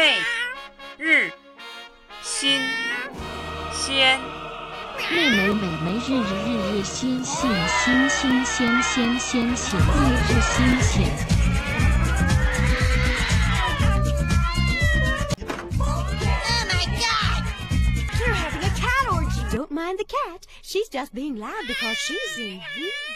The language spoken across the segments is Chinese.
媚日新鲜。妹妹美眉日日日日新新新新鲜鲜鲜鲜日日新鲜。Oh my god! You're having a cat orgy. Don't mind the cat. She's just being loud because she's in heat.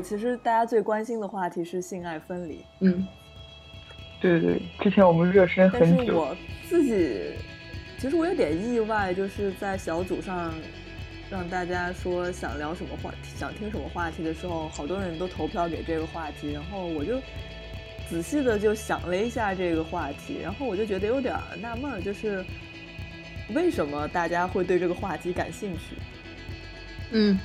对，其实大家最关心的话题是性爱分离，嗯，对对对，之前我们热身但很久，是我自己其实我有点意外，就是在小组上让大家说想聊什么话题、想听什么话题的时候，好多人都投票给这个话题，然后我就仔细的就想了一下这个话题，然后我就觉得有点纳闷，就是为什么大家会对这个话题感兴趣？嗯，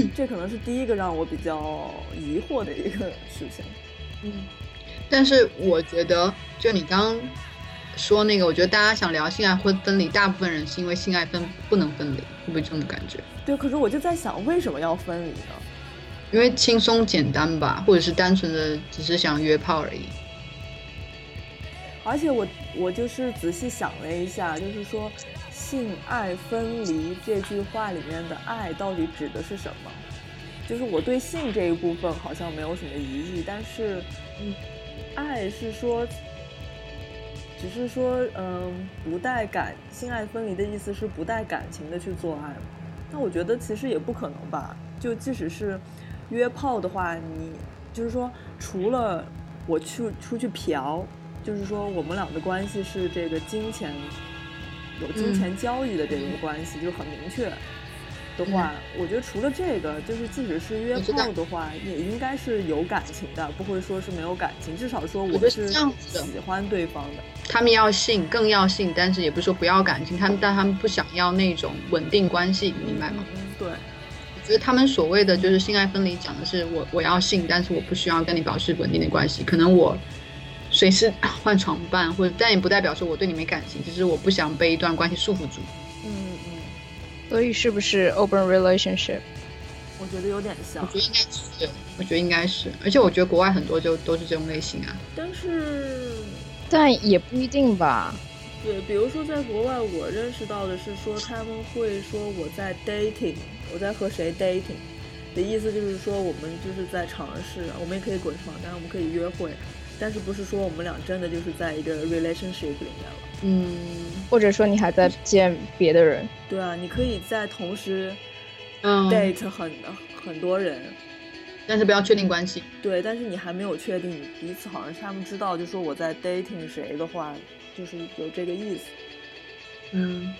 这可能是第一个让我比较疑惑的一个事情。嗯但是我觉得，就你刚刚说那个，我觉得大家想聊性爱会分离，大部分人是因为性爱分不能分离，会不会这种感觉？对，可是我就在想，为什么要分离呢？因为轻松简单吧，或者是单纯的只是想约炮而已。而且我我就是仔细想了一下，就是说“性爱分离”这句话里面的“爱”到底指的是什么？就是我对性这一部分好像没有什么疑义，但是，嗯，爱是说，只是说，嗯，不带感，性爱分离的意思是不带感情的去做爱？那我觉得其实也不可能吧。就即使是约炮的话，你就是说，除了我去出去嫖，就是说我们俩的关系是这个金钱有金钱交易的这个关系，就是很明确的话，我觉得除了这个，就是即使是约炮的话，也应该是有感情的，不会说是没有感情，至少说我是是这样子的喜欢对方的。他们要性，更要性，但是也不是说不要感情，他们但他们不想要那种稳定关系，明白吗？对。我觉得他们所谓的就是性爱分离，讲的是我我要性，但是我不需要跟你保持稳定的关系，可能我随时换床伴，或者但也不代表说我对你没感情，只是我不想被一段关系束缚住。嗯嗯，所以是不是 open relationship？我觉得有点像我，觉得应该是，我觉得应该是，而且我觉得国外很多就都是这种类型啊。但是但也不一定吧。对，比如说在国外，我认识到的是说他们会说我在 dating，我在和谁 dating 的意思就是说我们就是在尝试，我们也可以滚床单，我们可以约会，但是不是说我们俩真的就是在一个 relationship 里面了。嗯，或者说你还在见别的人，对啊，你可以在同时嗯 date 很、很多人，但是不要确定关系。对，但是你还没有确定彼此，好像是他们知道，就说我在 dating 谁的话，就是有这个意思。嗯，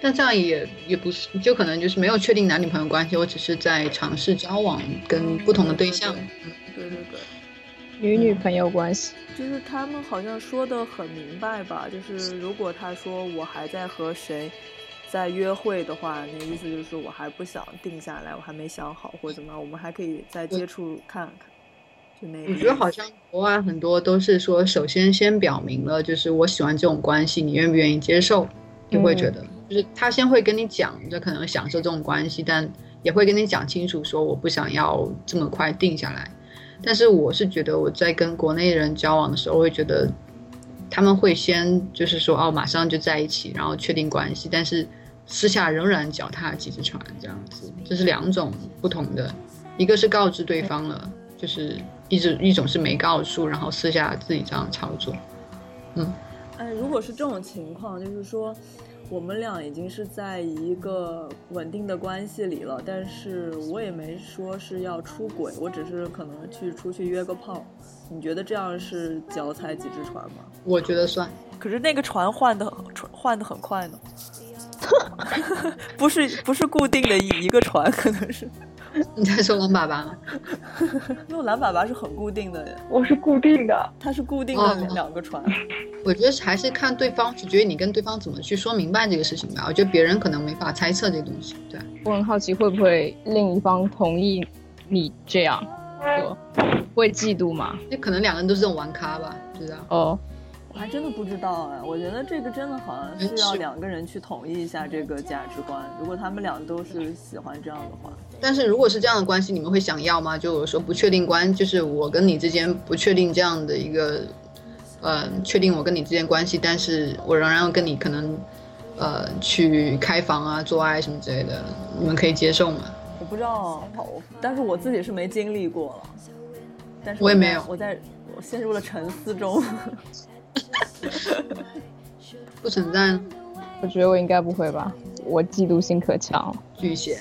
但这样也也不是，就可能就是没有确定男女朋友关系，我只是在尝试交往跟不同的对象。嗯对对对。女女朋友关系。就是他们好像说的很明白吧，就是如果他说我还在和谁在约会的话，那意思就是我还不想定下来，我还没想好或者怎么样，我们还可以再接触看看。就那个，我觉得好像国外很多都是说，首先先表明了，就是我喜欢这种关系，你愿不愿意接受？你会觉得，就是他先会跟你讲，就可能享受这种关系，但也会跟你讲清楚，说我不想要这么快定下来。但是我是觉得我在跟国内人交往的时候，会觉得他们会先就是说哦，马上就在一起，然后确定关系，但是私下仍然脚踏几只船这样子，这是两种不同的，一个是告知对方了，就是一直一种是没告诉，然后私下自己这样操作。嗯。哎，如果是这种情况，就是说我们俩已经是在一个稳定的关系里了，但是我也没说是要出轨，我只是可能去出去约个炮。你觉得这样是脚踩几只船吗？我觉得算，可是那个船换的换的很快呢，不是不是固定的一个船，可能是，你在说蓝爸爸吗？因为蓝爸爸是很固定的，我是固定的，他是固定的哦两两个船。我觉得还是看对方，取决于你跟对方怎么去说明白这个事情吧。我觉得别人可能没法猜测这个东西，对。我很好奇，会不会另一方同意你这样做？会嫉妒吗？那可能两个人都是这种玩咖吧，不知道。哦，我还真的不知道哎，我觉得这个真的好像是要两个人去统一一下这个价值观。如果他们俩都是喜欢这样的话，但是如果是这样的关系，你们会想要吗？就我说不确定关，就是我跟你之间不确定这样的一个，呃，确定我跟你之间关系，但是我仍然要跟你可能，呃，去开房啊、做爱什么之类的，你们可以接受吗？我不知道，但是我自己是没经历过了。但是我也没有我在我陷入了沉思中。不存在，我觉得我应该不会吧，我嫉妒心可强。巨蟹，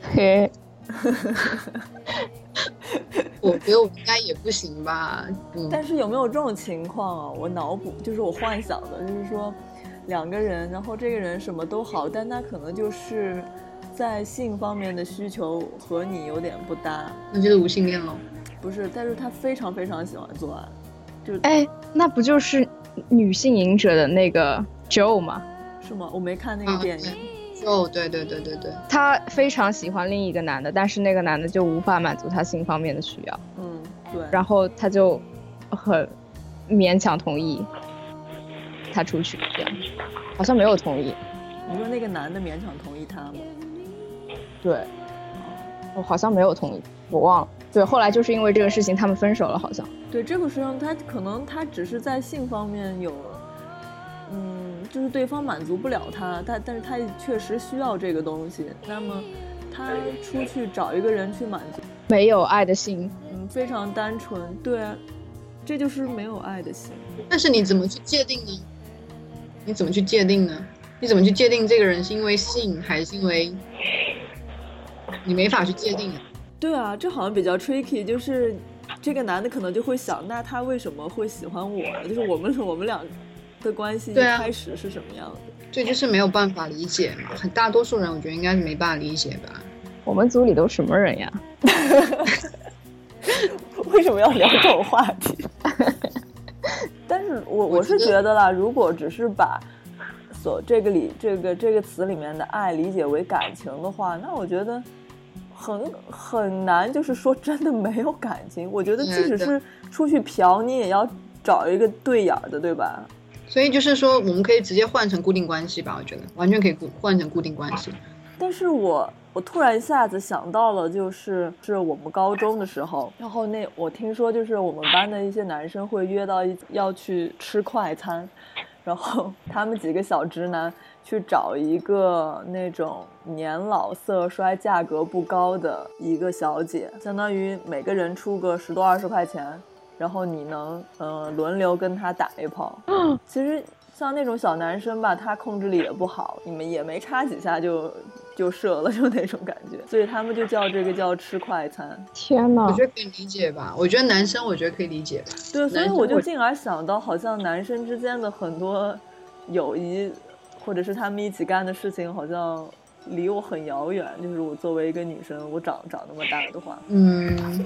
嘿，我觉得我应该也不行吧。嗯，但是有没有这种情况啊？我脑补就是我幻想的，就是说两个人，然后这个人什么都好，但他可能就是在性方面的需求和你有点不搭。那就是无性恋喽。不是，但是他非常非常喜欢做爱，就哎，那不就是女性瘾者的那个 Joe 吗？是吗？我没看那个电影。哦，对对对对对，她非常喜欢另一个男的，但是那个男的就无法满足她性方面的需要。嗯，对。然后她就很勉强同意他出去，这样好像没有同意。你说那个男的勉强同意他吗？对，我好像没有同意，我忘了。对，后来就是因为这个事情他们分手了，好像。对，这个事情他可能他只是在性方面有，嗯。就是对方满足不了他，但但是他确实需要这个东西。那么，他出去找一个人去满足，没有爱的心，嗯，非常单纯。对，这就是没有爱的心。但是你怎么去界定呢？你怎么去界定呢？你怎么去界定这个人是因为性还是因为？你没法去界定啊。对啊，这好像比较 tricky。就是这个男的可能就会想，那他为什么会喜欢我？就是我们我们俩。的关系开始是什么样的？这就是没有办法理解嘛。很大多数人，我觉得应该是没办法理解吧。我们组里都什么人呀？为什么要聊这种话题？但是我我是觉得啦，如果只是把所这个里这个这个词里面的爱理解为感情的话，那我觉得很很难，就是说真的没有感情。我觉得即使是出去嫖，你也要找一个对眼的，对吧？所以就是说，我们可以直接换成固定关系吧？我觉得完全可以固换成固定关系。但是我我突然一下子想到了，就是是我们高中的时候，然后那我听说就是我们班的一些男生会约到一要去吃快餐，然后 他们几个小直男去找一个那种年老色衰、价格不高的一个小姐，相当于每个人出个十多二十块钱。然后你能嗯轮流跟他打一炮，其实像那种小男生吧，他控制力也不好，你们也没插几下就就射了，就那种感觉，所以他们就叫这个叫吃快餐。天哪，我觉得可以理解吧？我觉得男生我觉得可以理解吧？对，所以我就进而想到，好像男生之间的很多友谊，或者是他们一起干的事情，好像离我很遥远。就是我作为一个女生，我长长那么大的话，嗯。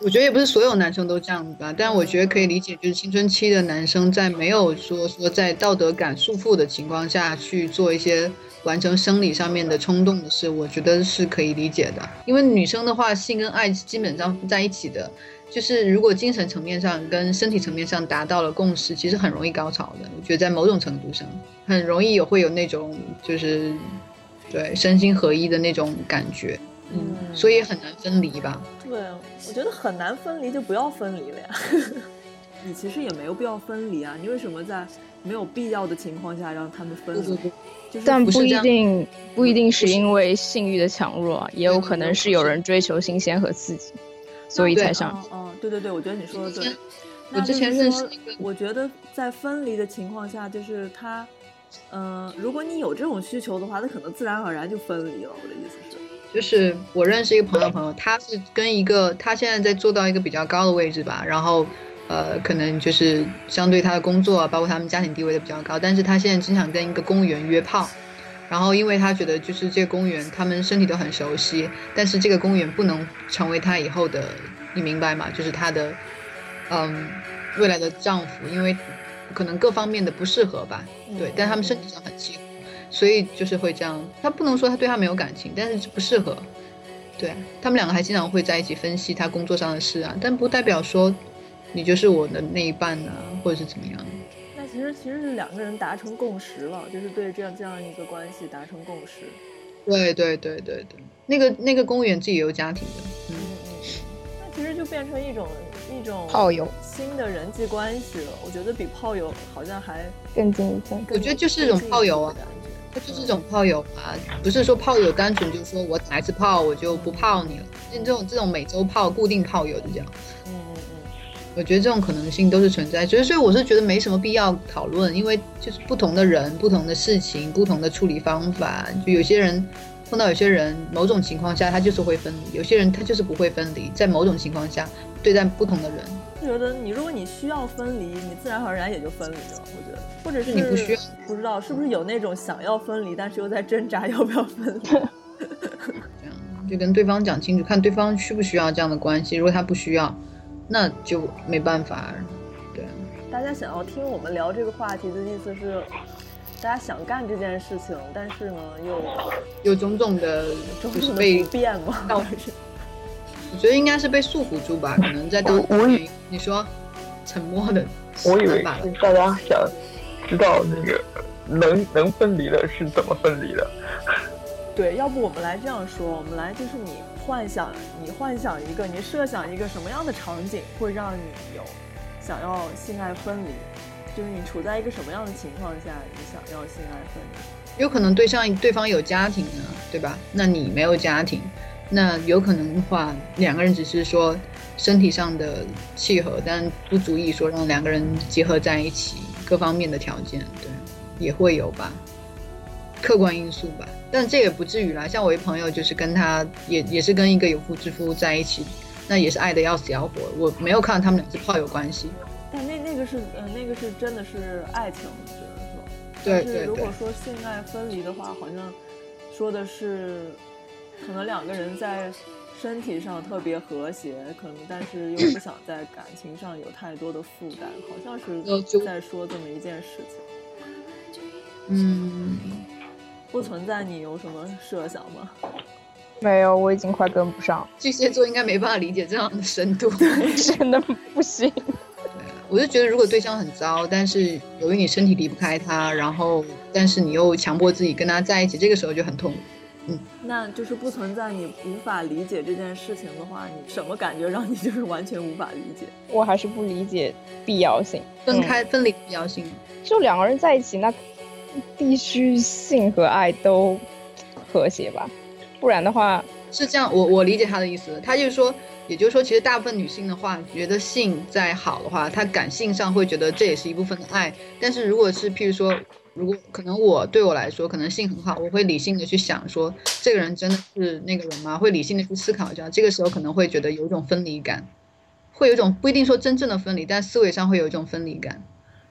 我觉得也不是所有男生都这样子吧，但我觉得可以理解，就是青春期的男生在没有说说在道德感束缚的情况下去做一些完成生理上面的冲动的事，我觉得是可以理解的。因为女生的话，性跟爱基本上在一起的，就是如果精神层面上跟身体层面上达到了共识，其实很容易高潮的。我觉得在某种程度上，很容易也会有那种就是对身心合一的那种感觉。嗯，所以很难分离吧？对，我觉得很难分离，就不要分离了呀。你其实也没有必要分离啊，你为什么在没有必要的情况下让他们分离？但不一定，不一定是因为性欲的强弱，也有可能是有人追求新鲜和刺激，所以才想。哦，对对对，我觉得你说的对。我之前认识一个，我觉得在分离的情况下，就是他，嗯，如果你有这种需求的话，他可能自然而然就分离了。我的意思是。就是我认识一个朋友，朋友他是跟一个他现在在做到一个比较高的位置吧，然后，呃，可能就是相对他的工作，包括他们家庭地位都比较高，但是他现在经常跟一个公务员约炮，然后因为他觉得就是这个公务员他们身体都很熟悉，但是这个公务员不能成为他以后的，你明白吗？就是他的，嗯，未来的丈夫，因为可能各方面的不适合吧，对，但他们身体上很契合。所以就是会这样，他不能说他对他没有感情，但是不适合。对啊，他们两个还经常会在一起分析他工作上的事啊，但不代表说你就是我的那一半啊，或者是怎么样。那其实其实是两个人达成共识了，就是对这样这样一个关系达成共识。对对对对对，那个那个公务员自己也有家庭的，嗯嗯，那其实就变成一种一种炮友新的人际关系了。我觉得比炮友好像还更进一步。我觉得就是一种炮友啊，它就是一种炮友啊，不是说炮友单纯就是说我打一次炮我就不泡你了，像这种这种每周炮固定炮友就这样。嗯嗯嗯，我觉得这种可能性都是存在，所以所以我是觉得没什么必要讨论，因为就是不同的人、不同的事情、不同的处理方法，就有些人碰到有些人，某种情况下他就是会分离，有些人他就是不会分离，在某种情况下对待不同的人，就觉得你如果你需要分离，你自然而然也就分离了。我觉得，或者是你不需要，不知道是不是有那种想要分离，但是又在挣扎要不要分离。这 样就跟对方讲清楚，看对方需不需要这样的关系，如果他不需要，那就没办法。对，大家想要听我们聊这个话题的意思是，大家想干这件事情，但是呢又有种种的，种就是被种的不便嘛。到我觉得应该是被束缚住吧，可能在当我我以你说沉默的我以为吧是大家想知道那个能能分离的是怎么分离的。对，要不我们来这样说，我们来就是你幻想，你幻想一个，你设想一个什么样的场景会让你有想要性爱分离，就是你处在一个什么样的情况下，你想要性爱分离？有可能对象对方有家庭呢，对吧？那你没有家庭，那有可能的话，两个人只是说身体上的契合，但不足以说让两个人结合在一起，各方面的条件，对，也会有吧，客观因素吧。但这也不至于啦。像我一朋友，就是跟他也也是跟一个有夫之夫在一起，那也是爱的要死要活。我没有看到他们俩是炮友关系。但那那个是，呃，那个是真的是爱情，只能说。对但是对对如果说性爱分离的话，好像说的是，可能两个人在身体上特别和谐，可能但是又不想在感情上有太多的负担，好像是在说这么一件事情。嗯，不存在你有什么设想吗？没有，我已经快跟不上，巨蟹座应该没办法理解这样的深度。真的不行。我就觉得，如果对象很糟，但是由于你身体离不开他，然后但是你又强迫自己跟他在一起，这个时候就很痛苦。那就是不存在你无法理解这件事情的话，你什么感觉让你就是完全无法理解？我还是不理解必要性。分开、分离必要性。就两个人在一起，那必须性和爱都和谐吧，不然的话，是这样，我我理解他的意思。他就是说，也就是说，其实大部分女性的话，觉得性再好的话，她感性上会觉得这也是一部分的爱。但是如果是譬如说，如果可能我对我来说，可能性很好，我会理性的去想说，这个人真的是那个人吗？会理性的去思考一下。这个时候可能会觉得有一种分离感，会有一种不一定说真正的分离，但思维上会有一种分离感。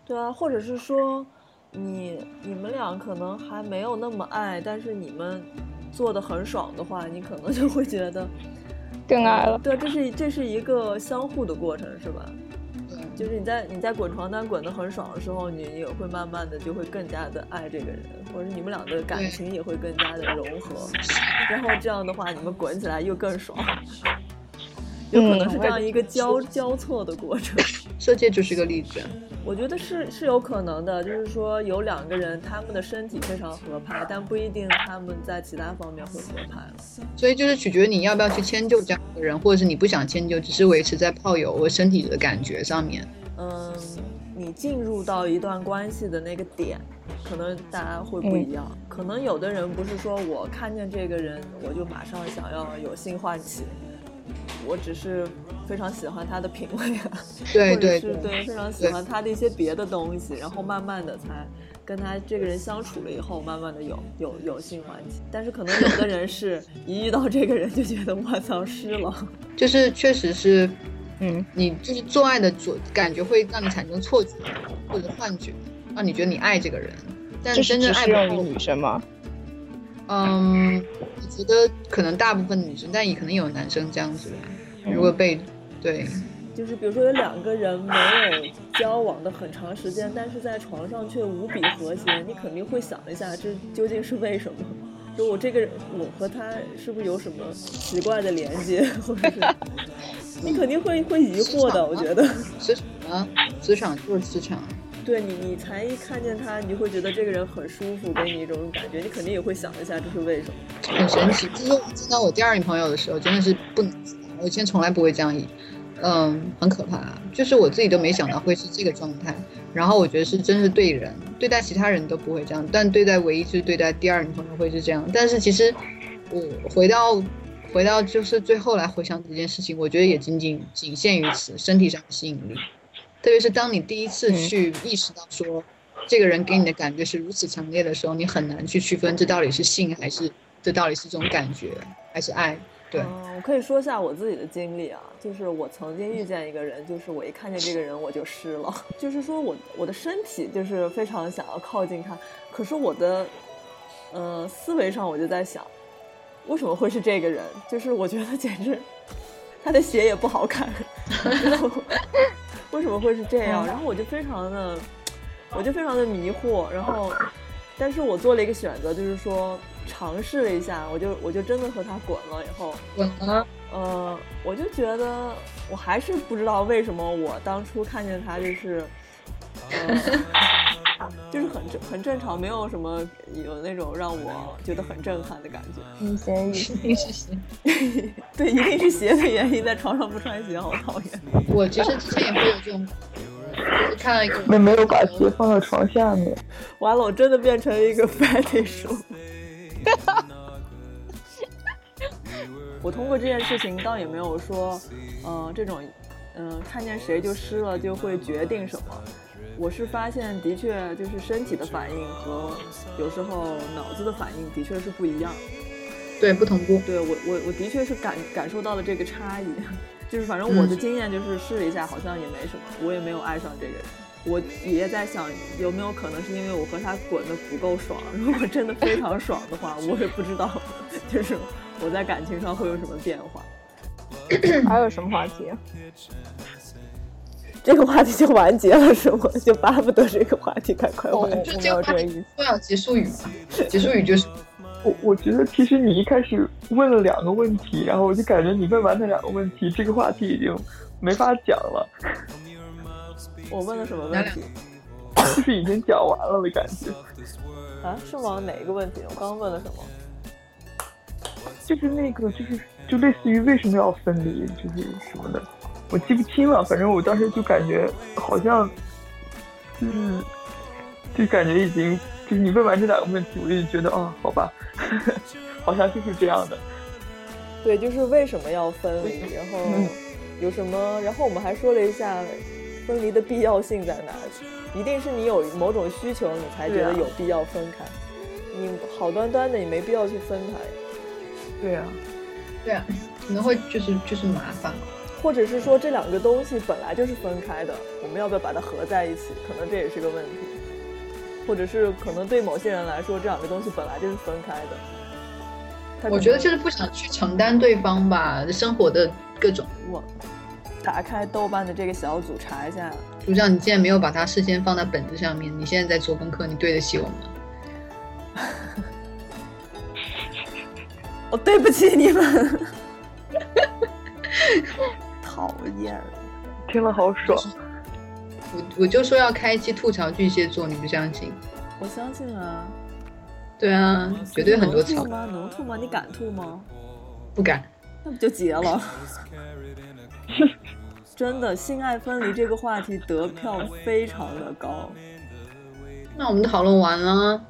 对啊，或者是说，你你们俩可能还没有那么爱，但是你们做的很爽的话，你可能就会觉得更爱了。对，这是这是一个相互的过程，是吧？对，就是你在你在滚床单滚得很爽的时候，你也会慢慢的就会更加的爱这个人，或者你们俩的感情也会更加的融合，然后这样的话，你们滚起来又更爽，有可能是这样一个交交错的过程。射箭就是个例子。我觉得是是有可能的，就是说有两个人，他们的身体非常合拍，但不一定他们在其他方面会合拍了。所以就是取决于你要不要去迁就这样的人，或者是你不想迁就，只是维持在炮友和身体的感觉上面。嗯，你进入到一段关系的那个点，可能大家会不一样。可能有的人不是说我看见这个人，我就马上想要有性唤起，我只是非常喜欢他的品味啊，或者对对是对非常喜欢他的一些别的东西，然后慢慢的才跟他这个人相处了以后，慢慢的有有有性关系。但是可能有的人是 一遇到这个人就觉得我操湿了，就是确实是，嗯，你就是做爱的左感觉会让你产生错觉或者幻觉，让你觉得你爱这个人，但是真正爱不够用于女生吗？嗯，我觉得可能大部分女生，但也可能有男生这样子吧。如果被对，就是比如说有两个人没有交往的很长时间，但是在床上却无比和谐，你肯定会想一下这究竟是为什么？就我这个人，我和他是不是有什么奇怪的连接，或者是你肯定会会疑惑的，我觉得。磁场啊，磁场就是磁场。对你，你才一看见他，你就会觉得这个人很舒服，给你一种感觉，你肯定也会想一下这是为什么。很神奇，就是我见到我第二女朋友的时候，真的是不能，我以前从来不会这样，嗯，很可怕。就是我自己都没想到会是这个状态。然后我觉得是真是对人，对待其他人都不会这样，但对待唯一就是对待第二女朋友会是这样。但是其实我回到回到就是最后来回想这件事情，我觉得也仅仅仅限于此，身体上的吸引力。特别是当你第一次去意识到说，这个人给你的感觉是如此强烈的时候，你很难去区分这到底是性还是这到底是这种感觉还是爱。对，我可以说一下我自己的经历啊，就是我曾经遇见一个人，就是我一看见这个人我就湿了，就是说我我的身体就是非常想要靠近他，可是我的，呃，思维上我就在想，为什么会是这个人？就是我觉得简直，他的鞋也不好看。为什么会是这样？然后我就非常的，我就非常的迷惑。然后，但是我做了一个选择，就是说尝试了一下，我就我就真的和他滚了。以后滚了，呃，我就觉得我还是不知道为什么我当初看见他就是，呃，就是很正很正常，没有什么有那种让我觉得很震撼的感觉。嗯，鞋一 定是鞋，对，一定是鞋的原因，在床上不穿鞋好讨厌。我其实之前也会有这种，就是看到一个没没有把鞋放到床下面，完了，我真的变成一个 fetish。我通过这件事情倒也没有说，嗯，这种，嗯，看见谁就湿了就会决定什么。我是发现，的确就是身体的反应和有时候脑子的反应的确是不一样，对，不同步。对我，我我的确是感感受到了这个差异，就是反正我的经验就是试了一下，好像也没什么，我也没有爱上这个人。我也在想，有没有可能是因为我和他滚的不够爽？如果真的非常爽的话，我也不知道，就是我在感情上会有什么变化。还有什么话题？这个话题就完结了，是吗？就巴不得这个话题赶快完结。就这个话题重要结束语嘛？结束语就是我，我觉得其实你一开始问了两个问题，然后我就感觉你问完那两个问题，这个话题已经没法讲了。我问了什么问题？就是已经讲完了的感觉。啊？是吗？哪一个问题？我刚刚问了什么？就是那个，就是就类似于为什么要分离，就是什么的。我记不清了，反正我当时就感觉好像，就是，就感觉已经，就是你问完这两个问题，我就觉得，哦，好吧，好像就是这样的。对，就是为什么要分离，然后有什么，然后我们还说了一下分离的必要性在哪里，一定是你有某种需求，你才觉得有必要分开。你好端端的，你没必要去分开。对啊，对啊，可能会就是就是麻烦。或者是说这两个东西本来就是分开的，我们要不要把它合在一起？可能这也是个问题。或者是可能对某些人来说，这两个东西本来就是分开的。我觉得就是不想去承担对方吧，生活的各种。我打开豆瓣的这个小组查一下。组长，你既然没有把它事先放在本子上面，你现在在做功课，你对得起我吗？我 对不起你们。讨厌，听了好爽。我我就说要开一期吐槽巨蟹座，你不相信？我相信啊。对啊，绝对很多槽。能吐吗？能吐吗？你敢吐吗？不敢。那不就结了？真的，性爱分离这个话题得票非常的高。那我们讨论完了，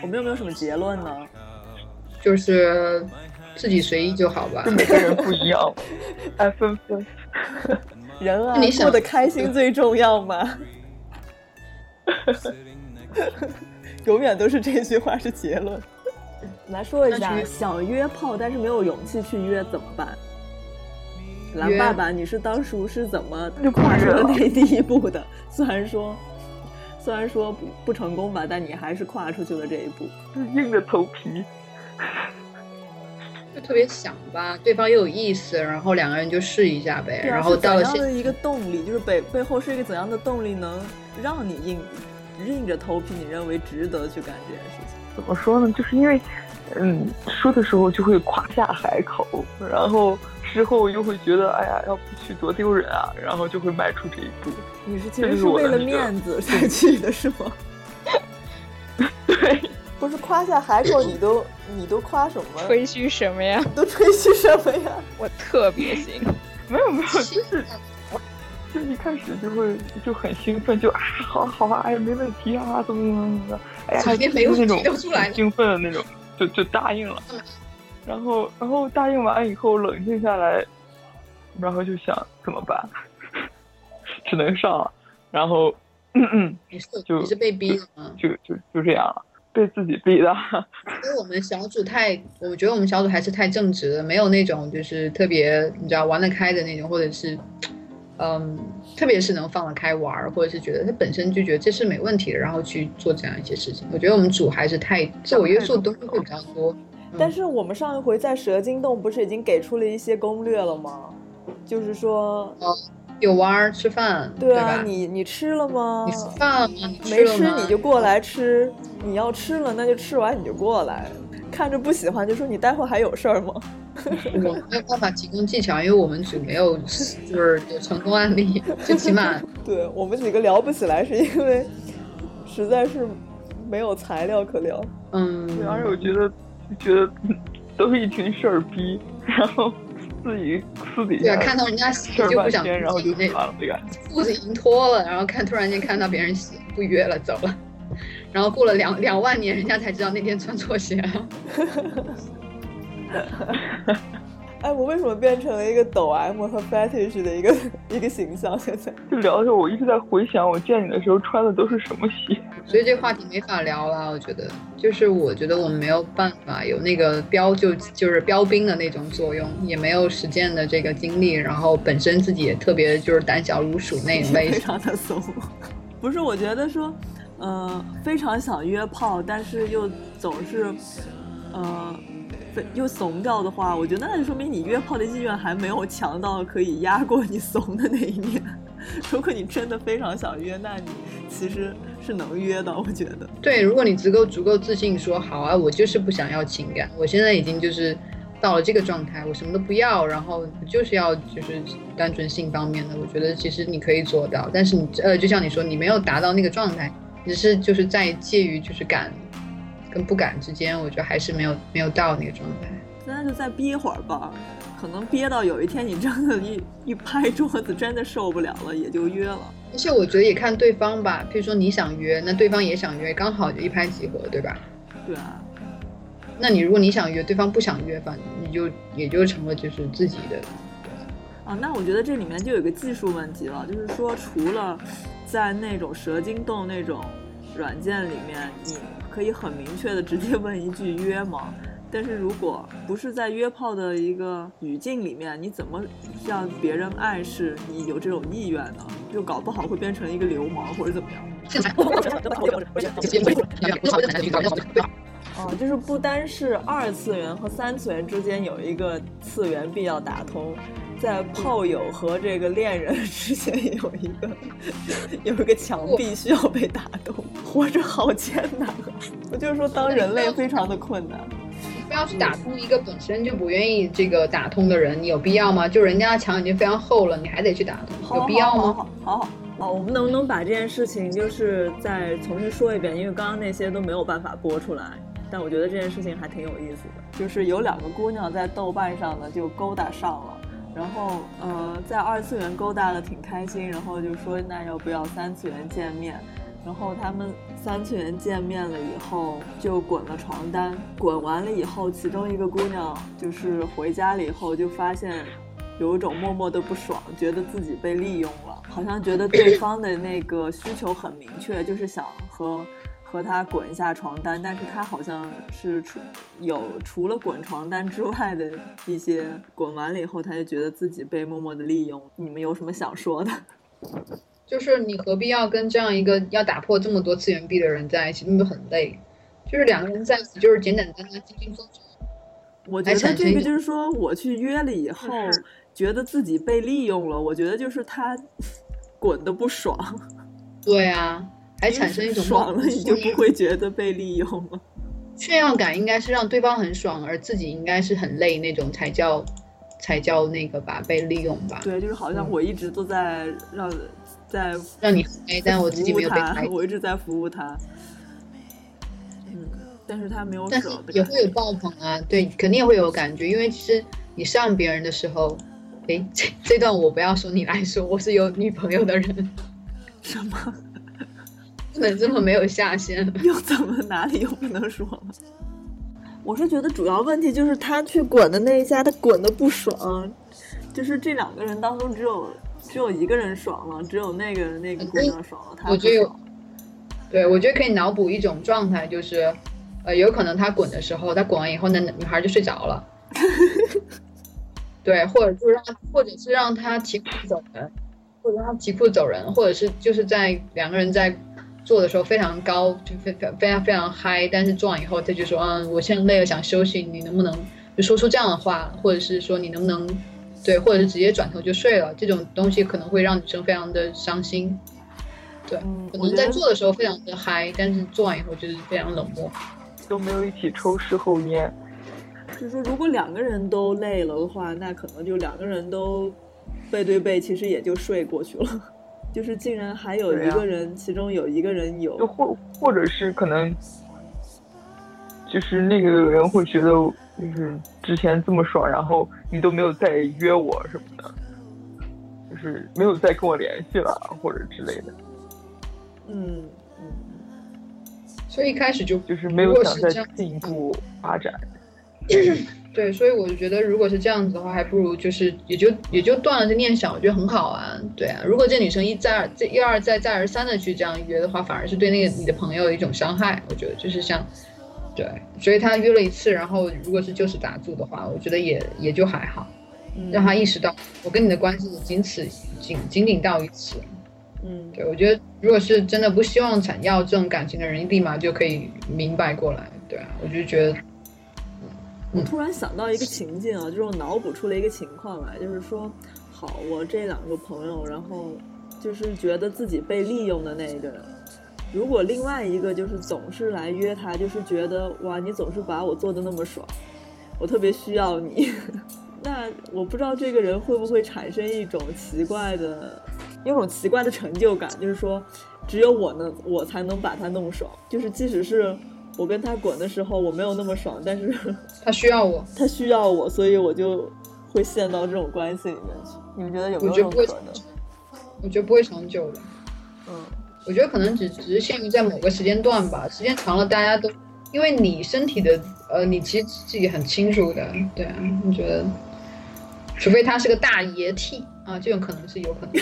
我们有没有什么结论呢？就是。自己随意就好吧，每个人不一样，爱分分。人啊，过得开心最重要嘛。永远都是这句话是结论。来说一下，想约炮但是没有勇气去约怎么办？蓝爸爸，你是当初是怎么跨出了那第一步的？虽然说，虽然说不不成功吧，但你还是跨出去了这一步，硬着头皮。就特别想吧，对方又有意思，然后两个人就试一下呗。然后到了怎样的一个动力，就是背背后是一个怎样的动力能让你硬硬着头皮，你认为值得去干这件事情？怎么说呢？就是因为，嗯，说的时候就会夸下海口，然后之后又会觉得，哎呀，要不去多丢人啊，然后就会迈出这一步。你是其实是为了面子才去的，是吗？对，不是夸下海口，你都 你都夸什么？吹嘘什么呀？都吹嘘什么呀？我特别行。没有没有，就是就一开始就会就很兴奋，就啊，好好啊，哎，没问题啊，怎么怎么怎么的，哎呀，就是那种很兴奋的那种，就就答应了。然后然后答应完以后冷静下来，然后就想怎么办？只能上了。然后嗯嗯，你是就你是被逼的吗？就就就这样了，被自己逼的。因为我们小组太，我觉得我们小组还是太正直了，没有那种就是特别你知道玩得开的那种，或者是，嗯，特别是能放得开玩儿，或者是觉得他本身就觉得这是没问题的，然后去做这样一些事情。我觉得我们组还是太自我约束的东西会比较多。但是我们上一回在蛇精洞不是已经给出了一些攻略了吗？就是说，有玩儿吃饭，对啊，吧？你你吃了吗？你吃饭了吗？没吃你就过来吃，你要吃了那就吃完你就过来，看着不喜欢就说你待会还有事儿吗？我没有办法提供技巧，因为我们组没有就是有成功案例，最起码 对我们几个聊不起来，是因为实在是没有材料可聊。嗯，对，而且我觉得觉得都是一群事儿逼，然后自己私底下看到人家洗事儿就不想半天，然后就那。裤子已经脱了，然后看突然间看到别人洗不约了走了，然后过了两两万年，人家才知道那天穿错鞋了。哎，我为什么变成了一个抖 M 和 fetish 的一个一个形象？现在 就聊的时候，我一直在回想我见你的时候穿的都是什么鞋。所以这话题没法聊了，我觉得，就是我觉得我们没有办法有那个标就就是标兵的那种作用，也没有实践的这个经历，然后本身自己也特别就是胆小如鼠那一类非。常的怂。不是，我觉得说，呃，非常想约炮，但是又总是，呃，非又怂掉的话，我觉得那就说明你约炮的意愿还没有强到可以压过你怂的那一面。如果你真的非常想约，那你其实是能约的，我觉得。对，如果你足够足够自信说好啊，我就是不想要情感，我现在已经就是到了这个状态，我什么都不要，然后就是要就是单纯性方面的，我觉得其实你可以做到，但是你呃，就像你说，你没有达到那个状态，只是就是在介于就是敢跟不敢之间，我觉得还是没有没有到那个状态。那就再憋会儿吧，可能憋到有一天你真的一一拍桌子，真的受不了了，也就约了。而且我觉得也看对方吧，譬如说你想约，那对方也想约，刚好就一拍即合，对吧？对啊，那你如果你想约，对方不想约，反正你就也就成了就是自己的。啊，那我觉得这里面就有个技术问题了，就是说除了在那种蛇精洞那种软件里面，你可以很明确的直接问一句约吗？但是如果不是在约炮的一个语境里面，你怎么向别人暗示你有这种意愿呢？就搞不好会变成一个流氓或者怎么样。哦，就是不单是二次元和三次元之间有一个次元壁要打通，在炮友和这个恋人之间有一个有一个墙壁需要被打通。活着好艰难啊！我就是说，当人类非常的困难。不要去打通一个本身就不愿意这个打通的人，你有必要吗？就人家的墙已经非常厚了，你还得去打通，有必要吗？好好好好好，我们能不能把这件事情就是再重新说一遍？因为刚刚那些都没有办法播出来，但我觉得这件事情还挺有意思的。就是有两个姑娘在豆瓣上呢就勾搭上了，然后呃在二次元勾搭的挺开心，然后就说那要不要三次元见面？然后他们三次元见面了以后，就滚了床单。滚完了以后，其中一个姑娘就是回家了以后，就发现有一种默默的不爽，觉得自己被利用了，好像觉得对方的那个需求很明确，就是想和和他滚一下床单，但是他好像是除有除了滚床单之外的一些，滚完了以后，他就觉得自己被默默的利用。你们有什么想说的？就是你何必要跟这样一个要打破这么多次元壁的人在一起，那么很累。就是两个人在一起，就是简简单单、轻轻松松。我觉得这个就是说，我去约了以后，觉得自己被利用了。我觉得就是他 滚的不爽。对啊，还产生一种爽了，你就不会觉得被利用了。炫耀感应该是让对方很爽，而自己应该是很累那种才叫才叫那个吧，被利用吧。对，就是好像我一直都在让在让你嗨，但我自己没有被嗨，我一直在服务他。嗯，但是他没有但是也会有爆棚啊，对，肯定也会有感觉，因为其实你上别人的时候，哎，这这段我不要说，你来说，我是有女朋友的人。什么？不能这么没有下限？又怎么哪里又不能说了？我是觉得主要问题就是他去滚的那一下，他滚的不爽，就是这两个人当中只有只有一个人爽了，只有那个那个姑娘爽了。他我觉得，对我觉得可以脑补一种状态，就是呃，有可能他滚的时候，他滚完以后，那女孩就睡着了。对，或者就让，或者是让他提裤走人，或者让他提裤走人，或者是就是在两个人在。做的时候非常高，就非非非常非常嗨，但是做完以后他就说，嗯，我现在累了想休息，你能不能就说出这样的话，或者是说你能不能，对，或者是直接转头就睡了，这种东西可能会让女生非常的伤心。对，可能在做的时候非常的嗨，但是做完以后就是非常冷漠，都没有一起抽事后烟。就是说，如果两个人都累了的话，那可能就两个人都背对背，其实也就睡过去了。就是竟然还有一个人，其中有一个人有，就或或者是可能，就是那个人会觉得，就是之前这么爽，然后你都没有再约我什么的，就是没有再跟我联系了，或者之类的。嗯嗯。所以一开始就就是没有想再进一步发展。对，所以我就觉得，如果是这样子的话，还不如就是也就也就断了这念想，我觉得很好啊。对啊，如果这女生一再而再一而再再而三的去这样约的话，反而是对那个你的朋友一种伤害。我觉得就是像，对，所以他约了一次，然后如果是就此打住的话，我觉得也也就还好，让他意识到我跟你的关系仅此仅仅仅到于此。嗯，对，我觉得如果是真的不希望想要这种感情的人，立马就可以明白过来。对啊，我就觉得。我突然想到一个情境啊，就是我脑补出了一个情况来，就是说，好，我这两个朋友，然后就是觉得自己被利用的那一个人，如果另外一个就是总是来约他，就是觉得哇，你总是把我做的那么爽，我特别需要你，那我不知道这个人会不会产生一种奇怪的，一种奇怪的成就感，就是说，只有我能，我才能把他弄爽，就是即使是。我跟他滚的时候，我没有那么爽，但是 他需要我，他需要我，所以我就会陷到这种关系里面去。你们觉得有没有可能？我觉得不会长久的。嗯，我觉得可能只只是限于在某个时间段吧。时间长了，大家都因为你身体的呃，你其实自己很清楚的，对啊，你觉得？除非他是个大爷 T 啊，这种可能是有可能。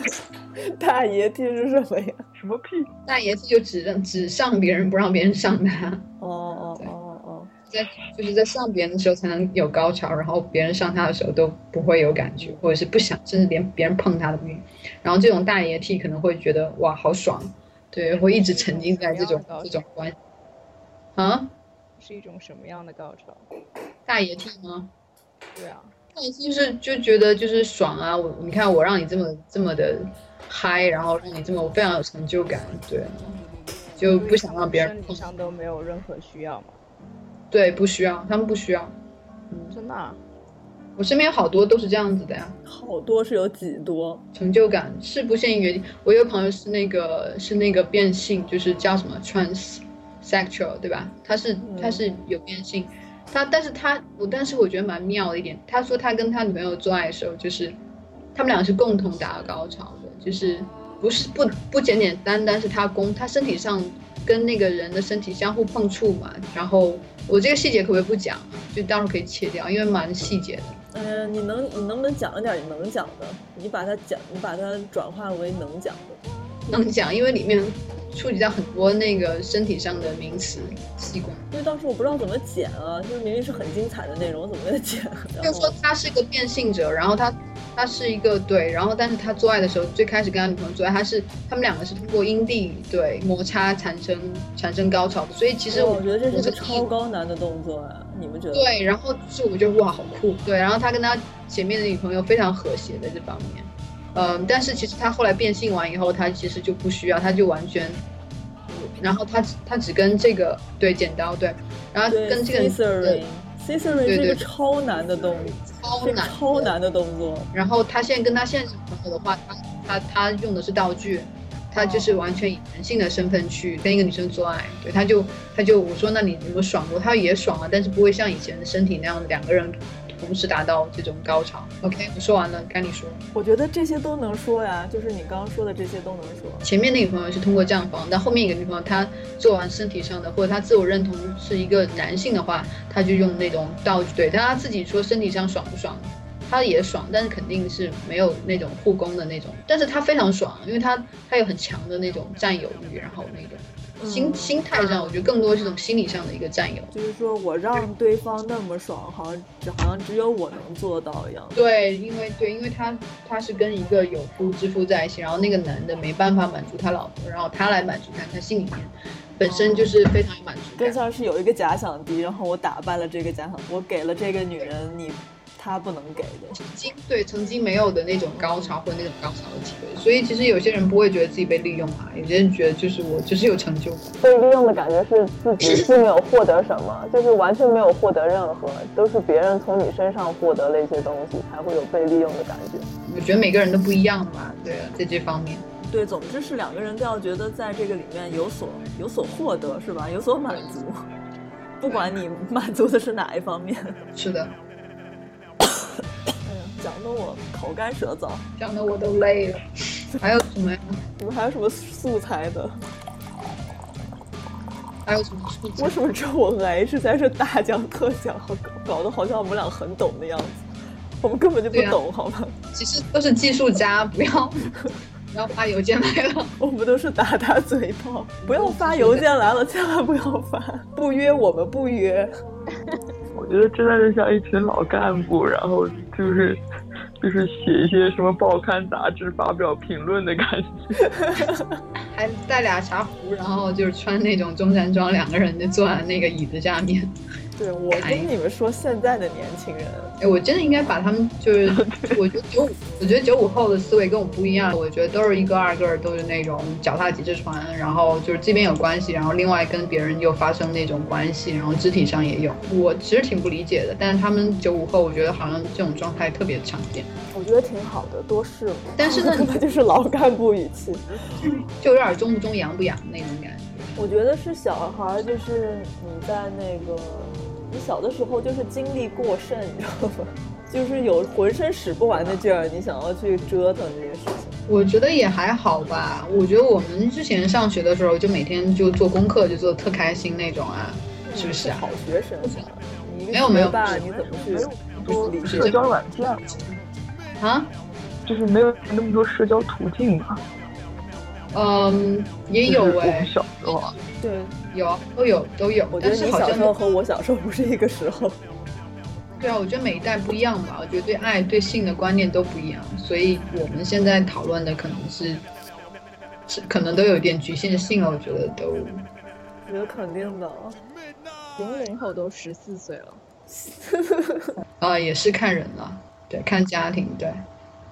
大爷 T 是什么呀？什么屁？大爷 T 就只让只上别人，不让别人上他。哦哦哦哦，在就是在上别人的时候才能有高潮，然后别人上他的时候都不会有感觉，或者是不想，甚至连别人碰他都不愿意。然后这种大爷 T 可能会觉得哇好爽，对，会一直沉浸在这种这种关系。啊？是一种什么样的高潮？大爷 T 吗？对啊。那就是就觉得就是爽啊！我你看我让你这么这么的嗨，然后让你这么非常有成就感，对，就不想让别人。身体上都没有任何需要吗？对，不需要，他们不需要。嗯，真的？我身边好多都是这样子的呀。好多是有几多？成就感是不限于。我有个朋友是那个是那个变性，就是叫什么 transsexual，对吧？他是他是有变性。他，但是他，我，但是我觉得蛮妙的一点，他说他跟他女朋友做爱的时候，就是他们俩是共同达到高潮的，就是不是不不简简单单是他攻，他身体上跟那个人的身体相互碰触嘛。然后我这个细节可不可以不讲？就到时候可以切掉，因为蛮细节的。嗯，你能你能不能讲一点你能讲的？你把它讲，你把它转化为能讲的。能讲，因为里面。触及到很多那个身体上的名词器官，因为当时我不知道怎么剪啊，就是明明是很精彩的内容，我怎么剪？就是说他是一个变性者，然后他他是一个对，然后但是他做爱的时候，最开始跟他女朋友做爱，他是他们两个是通过阴蒂对摩擦产生产生高潮的，所以其实我觉得这是个超高难的动作啊，你们觉得？对，然后是我觉得哇好酷，对，然后他跟他前面的女朋友非常和谐在这方面。嗯，但是其实他后来变性完以后，他其实就不需要，他就完全，然后他他只跟这个对剪刀对，然后跟这个 scissoring scissoring 对对是一个超难的动作超难超难的动作。然后他现在跟他现实朋友的话，他他他用的是道具，他就是完全以男性的身份去跟一个女生做爱，对，他就他就我说那你有没有爽过？他也爽啊，但是不会像以前的身体那样两个人同时达到这种高潮。OK，我说完了，该你说。我觉得这些都能说呀，就是你刚刚说的这些都能说。前面那个朋友是通过这样防，但后面一个女朋友她做完身体上的，或者她自我认同是一个男性的话，她就用那种道具。对，但她自己说身体上爽不爽，她也爽，但是肯定是没有那种护工的那种。但是她非常爽，因为她她有很强的那种占有欲，然后那个心、心态上，我觉得更多是这种心理上的一个占有。就是说我让对方那么爽，好像只好像只有我能做到一样。对，因为对，因为他他是跟一个有夫之妇在一起，然后那个男的没办法满足他老婆，然后他来满足他，他心里面本身就是非常有满足更感。像是有一个假想敌，然后我打败了这个假想，我给了这个女人你她不能给的。曾经对曾经没有的那种高潮或者那种高潮的机会，所以其实有些人不会觉得自己被利用嘛，有些人觉得就是我就是有成就感。被利用的感觉是自己 并没有获得什么，就是完全没有获得任何，都是别人从你身上获得了一些东西，才会有被利用的感觉。我觉得每个人都不一样吧，对啊，在这方面。对，总之是两个人都要觉得在这个里面有所有所获得，是吧？有所满足，不管你满足的是哪一方面。是的，哎呀，讲的我口干舌燥。讲的我都累了。还有什么呀？你们还有什么素材的？还有什么素材为什么只有我和 H 在这大讲特讲，好搞得好像我们俩很懂的样子？我们根本就不懂，好吗？其实都是技术家，不要 不要发邮件来了。我们都是打打嘴炮，不要发邮件来了，千万不要发，不约我们不约。我觉得真的是像一群老干部，然后就是就是写一些什么报刊杂志发表评论的感觉。还带俩茶壶，然后就是穿那种中山装，两个人就坐在那个椅子下面。对我跟你们说，现在的年轻人，哎，我真的应该把他们就是，我觉得九五，我觉得九五后的思维跟我不一样。我觉得都是一个二个都是那种脚踏几只船，然后就是这边有关系，然后另外跟别人又发生那种关系，然后肢体上也有。我其实挺不理解的，但是他们九五后，我觉得好像这种状态特别常见，我觉得挺好的，多试嘛。但是呢 根本就是老干部语气。就有点中不中洋不洋那种感觉。我觉得是小孩儿，就是你在那个你小的时候就是精力过剩，你知道吗？就是有浑身使不完的劲儿，你想要去折腾这些事情。我觉得也还好吧。我觉得我们之前上学的时候，就每天就做功课，就做的特开心那种啊，是不是啊？好学生，没有没有学霸，你怎么去多理社交软件啊？就是没有那么多社交途径嘛。嗯，也有就是我哎们，小时候啊，对，有都有都有。我觉得但是好像你小时候和我小时候不是一个时候。对啊，我觉得每一代不一样吧。我觉得对爱、对性的观念都不一样，所以我们现在讨论的可能是是可能都有点局限性了。我觉得都我觉得肯定的。零零后都十四岁了，啊、也是看人了，对，看家庭，对。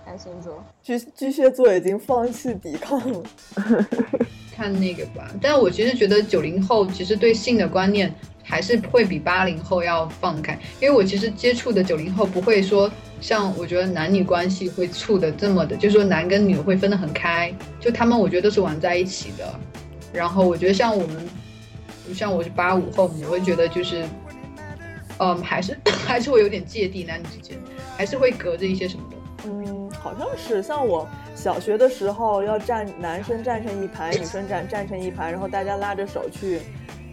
看星座。巨巨蟹座已经放弃抵抗了。看那个吧，但我其实觉得九零后其实对性的观念还是会比八零后要放开，因为我其实接触的九零后不会说像我觉得男女关系会处的这么的，就是说男跟女会分得很开，就他们我觉得都是玩在一起的。然后我觉得像我们，像我是八五后，我会觉得就是，嗯，还是 还是会有点芥蒂，男女之间还是会隔着一些什么的。嗯，好像是像我小学的时候，要站男生站成一排，女生站站成一排，然后大家拉着手去，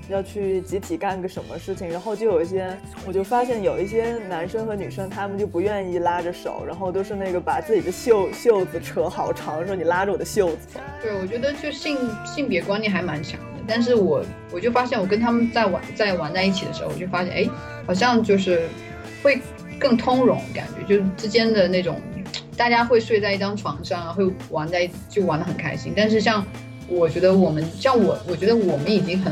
要去集体干个什么事情，然后就有一些，我就发现有一些男生和女生，他们就不愿意拉着手，然后都是那个把自己的袖袖子扯好长，说你拉着我的袖子。对，我觉得就性性别观念还蛮强的，但是我我就发现我跟他们在玩在玩在一起的时候，我就发现哎，好像就是会更通融，感觉就是之间的那种，大家会睡在一张床上啊，会玩在一就玩的很开心。但是像我觉得我们像我，我觉得我们已经很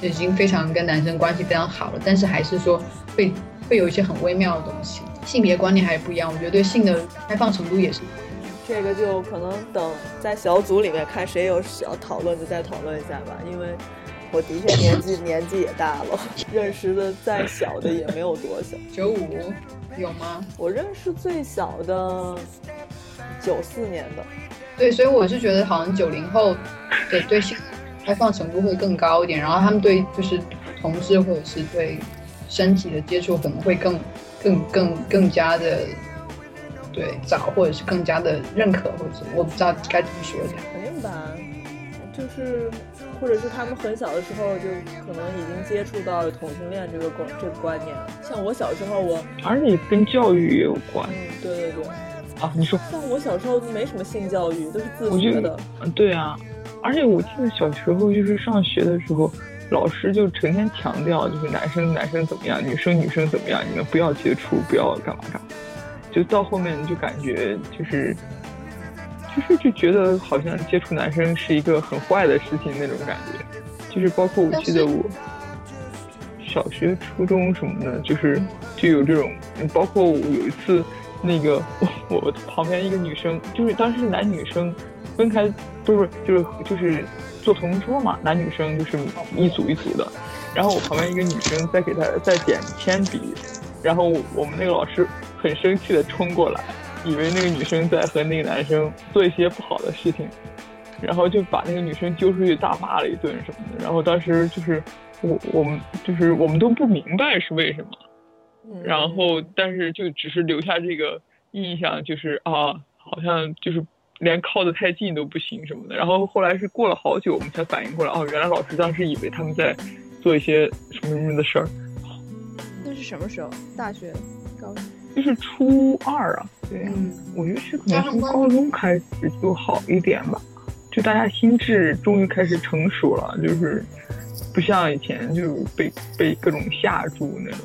已经非常跟男生关系非常好了，但是还是说会会有一些很微妙的东西，性别观念还是不一样。我觉得对性的开放程度也是。这个就可能等在小组里面看谁有要讨论的再讨论一下吧，因为我的确年纪年纪也大了，认识的再小的也没有多小。九五有吗？我认识最小的九四年的，对，所以我是觉得好像九零后的对性开放程度会更高一点，然后他们对就是同志或者是对身体的接触可能会更更更更加的对早，或者是更加的认可，或者是我不知道该怎么说这样。肯定吧，就是或者是他们很小的时候就可能已经接触到了同性恋这个观这个观念了。像我小时候我，而且跟教育也有关嗯，对对对，啊。你说，像我小时候没什么性教育，都是自学的。，嗯，对啊，而且我记得小时候就是上学的时候，老师就成天强调，就是男生男生怎么样，女生女生怎么样，你们不要接触，不要干嘛干嘛。就到后面就感觉就是，就是就觉得好像接触男生是一个很坏的事情那种感觉，就是包括我记得我小学、初中什么的，就是就有这种，包括有一次那个我 我旁边一个女生，就是当时是男女生分开，不是不是就是就是坐同桌嘛，男女生就是一组一组的，然后我旁边一个女生在给她在点铅笔，然后我们那个老师很生气的冲过来，以为那个女生在和那个男生做一些不好的事情，然后就把那个女生揪出去大骂了一顿什么的。然后当时就是我我们就是我们都不明白是为什么，嗯然后但是就只是留下这个印象，就是啊，好像就是连靠得太近都不行什么的。然后后来是过了好久，我们才反应过来，哦，原来老师当时以为他们在做一些什么什么的事儿。那是什么时候？大学、高中？就是初二啊，对我觉得是可能从高中开始就好一点吧，就大家心智终于开始成熟了，就是不像以前就被被各种吓住那种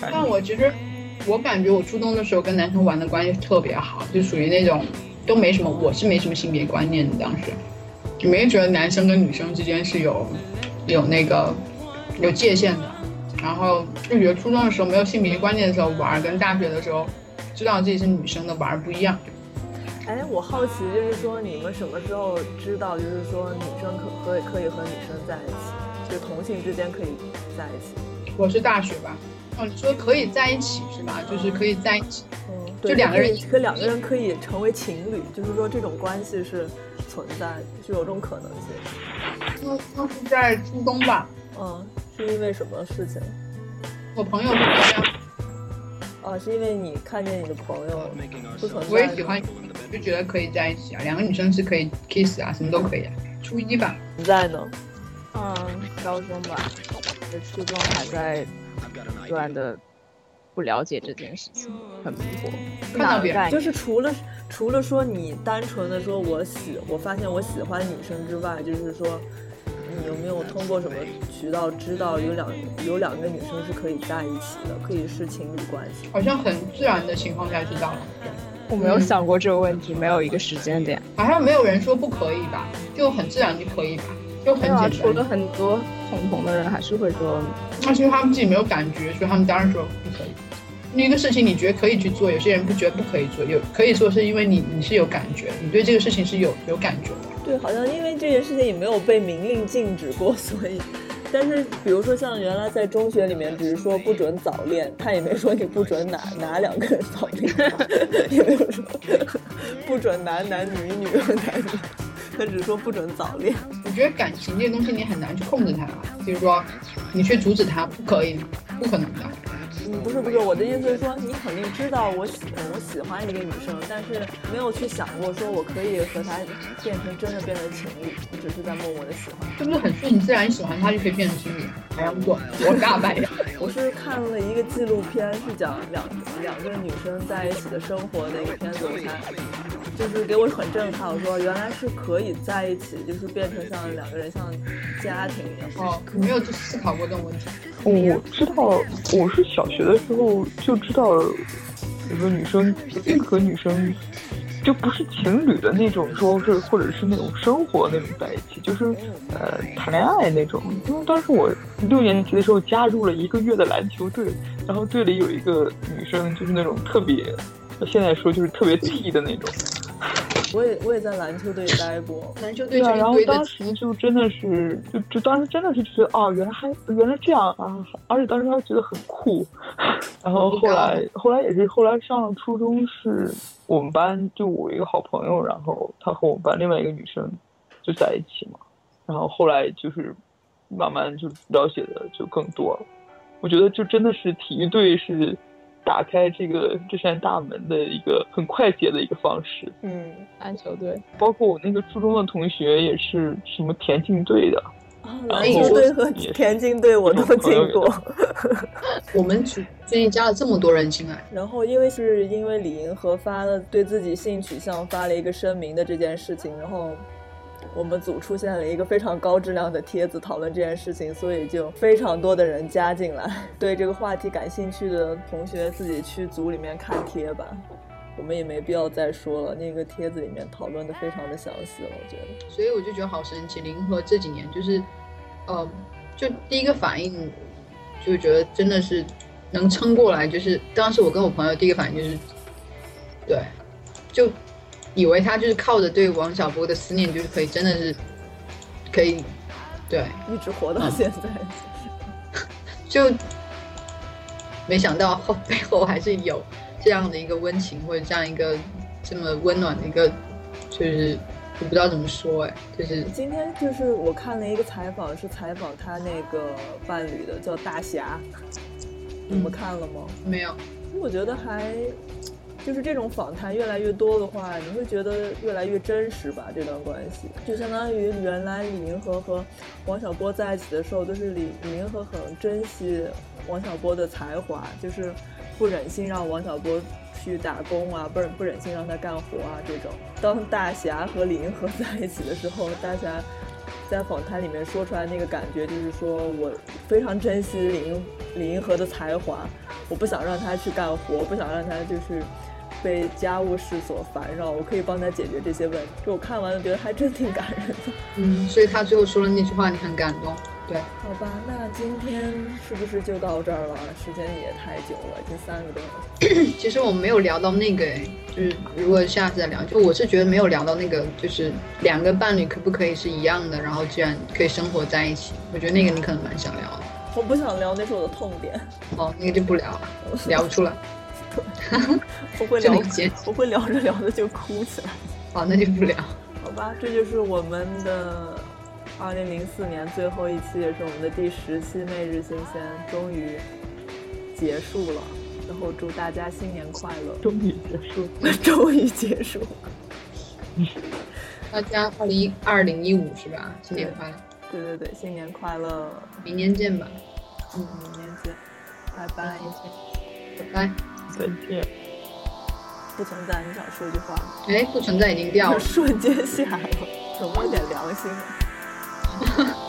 但。我其实我感觉我初中的时候跟男生玩的关系特别好，就属于那种都没什么，我是没什么性别观念的，当时就没觉得男生跟女生之间是有有那个有界限的。然后就觉得初中的时候没有性别观念的时候玩，跟大学的时候知道自己是女生的玩不一样。哎，我好奇，就是说你们什么时候知道，就是说女生可可以可以和女生在一起，就同性之间可以在一起？我是大学吧，哦，你说可以在一起是吧？就是可以在一起，嗯，就两个人可两个人可以成为情侣，就是说这种关系是存在，是有这种可能性。那那是在初中吧。嗯，是因为什么事情？我朋友是这样，啊，是因为你看见你的朋友不存在，我也喜欢，就觉得可以在一起啊，两个女生是可以 kiss 啊，什么都可以啊。初一吧，不在呢。嗯，高中吧，这初中还在不断的不了解这件事情，很迷惑。看到别人就是除了除了说你单纯的说我喜，我发现我喜欢女生之外，就是说你有没有通过什么渠道知道有两有两个女生是可以在一起的，可以是情侣关系？好像很自然的情况下知道了，我没有想过这个问题，没有一个时间点。好像没有人说不可以吧，就很自然就可以吧，就很没有啊，简除了单。很多同同的人还是会说，那是因为他们自己没有感觉，所以他们当然说不可以。一个事情你觉得可以去做，有些人不觉得不可以做，有可以做是因为你你是有感觉，你对这个事情是有有感觉的。对，好像因为这件事情也没有被明令禁止过，所以。但是，比如说像原来在中学里面，只是说不准早恋，他也没说你不准哪哪两个人早恋，也没有说不准男男女女 男女，他只说不准早恋。我觉得感情这东西你很难去控制它，就是说你去阻止它，不可以，不可能的。嗯，不是不是，我的意思是说，你肯定知道我喜嗯我喜欢一个女生，但是没有去想过说我可以和她变成真的变成情侣，你只是在默默的喜欢。这不是很顺其自然？喜欢她就可以变成情侣？白羊座，我大白呀。我是看了一个纪录片，是讲两两个女生在一起的生活的一个片子，我才就是给我很震撼。我说原来是可以在一起，就是变成像两个人像家庭一样。哦，你没有去思考过这种问题。我知道，我是小学的时候就知道，比如说女生和女生就不是情侣的那种，说是或者是那种生活那种在一起，就是呃谈恋爱那种。因为当时我六年级的时候加入了一个月的篮球队，然后队里有一个女生，就是那种特别，现在说就是特别 T 的那种。我也我也在篮球队待过，篮球队对啊，然后当时就真的是，就就当时真的是觉得，哦，原来还原来这样啊，而且当时还觉得很酷。然后后来后来也是后来上了初中，是我们班就我一个好朋友，然后他和我们班另外一个女生就在一起嘛，然后后来就是慢慢就了解的就更多了。我觉得就真的是体育队是打开这个这扇大门的一个很快捷的一个方式。嗯，篮球队，包括我那个初中的同学也是什么田径队的，啊，篮球队和田径队我都进过。我们组最近加了这么多人进来，然后因为是因为李银河发了对自己性取向发了一个声明的这件事情，然后我们组出现了一个非常高质量的帖子讨论这件事情，所以就非常多的人加进来。对这个话题感兴趣的同学自己去组里面看贴吧，我们也没必要再说了。那个帖子里面讨论的非常的详细了，我觉得。所以我就觉得好神奇。林和这几年就是，呃，就第一个反应就觉得真的是能撑过来。就是当时我跟我朋友第一个反应就是，对，就以为他就是靠着对王小波的思念，就是可以真的是可以，对，一直活到现在。就没想到后背后还是有这样的一个温情，或者这样一个这么温暖的一个，就是我不知道怎么说哎，就是今天就是我看了一个采访，是采访他那个伴侣的，叫大侠。你们看了吗？没有。我觉得还就是这种访谈越来越多的话，你会觉得越来越真实吧？这段关系就相当于原来李银河和王小波在一起的时候，都是李李银河很珍惜王小波的才华，就是不忍心让王小波去打工啊，不忍不忍心让他干活啊这种。当大侠和李银河在一起的时候，大侠在访谈里面说出来那个感觉，就是说我非常珍惜李银李银河的才华，我不想让他去干活，不想让他就是被家务事所烦扰，我可以帮他解决这些问题。就我看完了，觉得还真挺感人的。嗯，所以他最后说了那句话，你很感动。对，好吧，那今天是不是就到这儿了？时间也太久了，已经三个多小时。其实我们没有聊到那个，哎，就是如果下次再聊，就我是觉得没有聊到那个，就是两个伴侣可不可以是一样的，然后居然可以生活在一起。我觉得那个你可能蛮想聊的。我不想聊，那是我的痛点。哦，那个就不聊了，聊不出来。我会聊这么结，我会聊着聊着就哭起来。好，那就不聊。好吧，这就是我们的二零零四年最后一期，也是我们的第十期《每日新鲜》，终于结束了。然后祝大家新年快乐！终于结束，终于结束。大家二零二零一五是吧？新年快乐！对对对，新年快乐！明年见吧。嗯，明年见，拜拜，拜拜，再见。不存在，你想说一句话吗？哎，不存在已经掉了，瞬间下了，有没有点良心？